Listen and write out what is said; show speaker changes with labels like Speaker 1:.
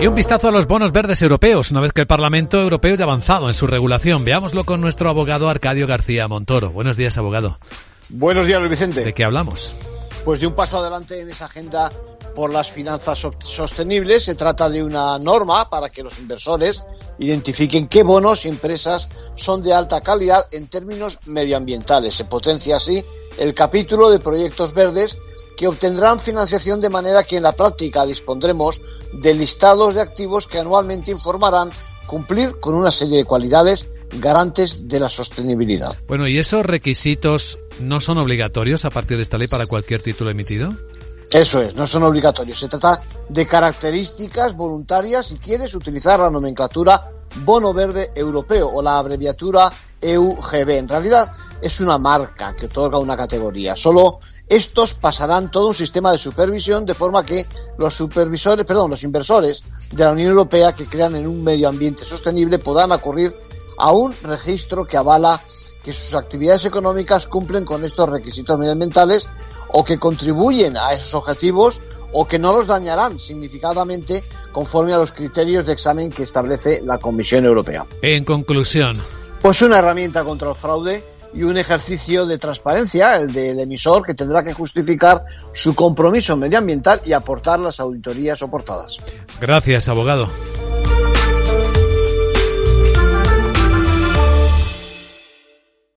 Speaker 1: Y un vistazo a los bonos verdes europeos, una vez que el Parlamento Europeo ya ha avanzado en su regulación. Veámoslo con nuestro abogado Arcadio García Montoro. Buenos días, abogado.
Speaker 2: Buenos días, Luis Vicente.
Speaker 1: ¿De qué hablamos?
Speaker 2: Pues de un paso adelante en esa agenda por las finanzas sostenibles. Se trata de una norma para que los inversores identifiquen qué bonos y empresas son de alta calidad en términos medioambientales. Se potencia así el capítulo de proyectos verdes que obtendrán financiación de manera que en la práctica dispondremos de listados de activos que anualmente informarán cumplir con una serie de cualidades garantes de la sostenibilidad.
Speaker 1: Bueno, ¿y esos requisitos no son obligatorios a partir de esta ley para cualquier título emitido?
Speaker 2: Eso es, no son obligatorios. Se trata de características voluntarias si quieres utilizar la nomenclatura bono verde europeo o la abreviatura EUGB. En realidad es una marca que otorga una categoría. Solo estos pasarán todo un sistema de supervisión de forma que los supervisores, perdón, los inversores de la Unión Europea que crean en un medio ambiente sostenible podrán acudir a un registro que avala que sus actividades económicas cumplen con estos requisitos medioambientales o que contribuyen a esos objetivos o que no los dañarán significativamente conforme a los criterios de examen que establece la Comisión Europea.
Speaker 1: En conclusión.
Speaker 2: Pues una herramienta contra el fraude y un ejercicio de transparencia, el del emisor, que tendrá que justificar su compromiso medioambiental y aportar las auditorías soportadas.
Speaker 1: Gracias, abogado.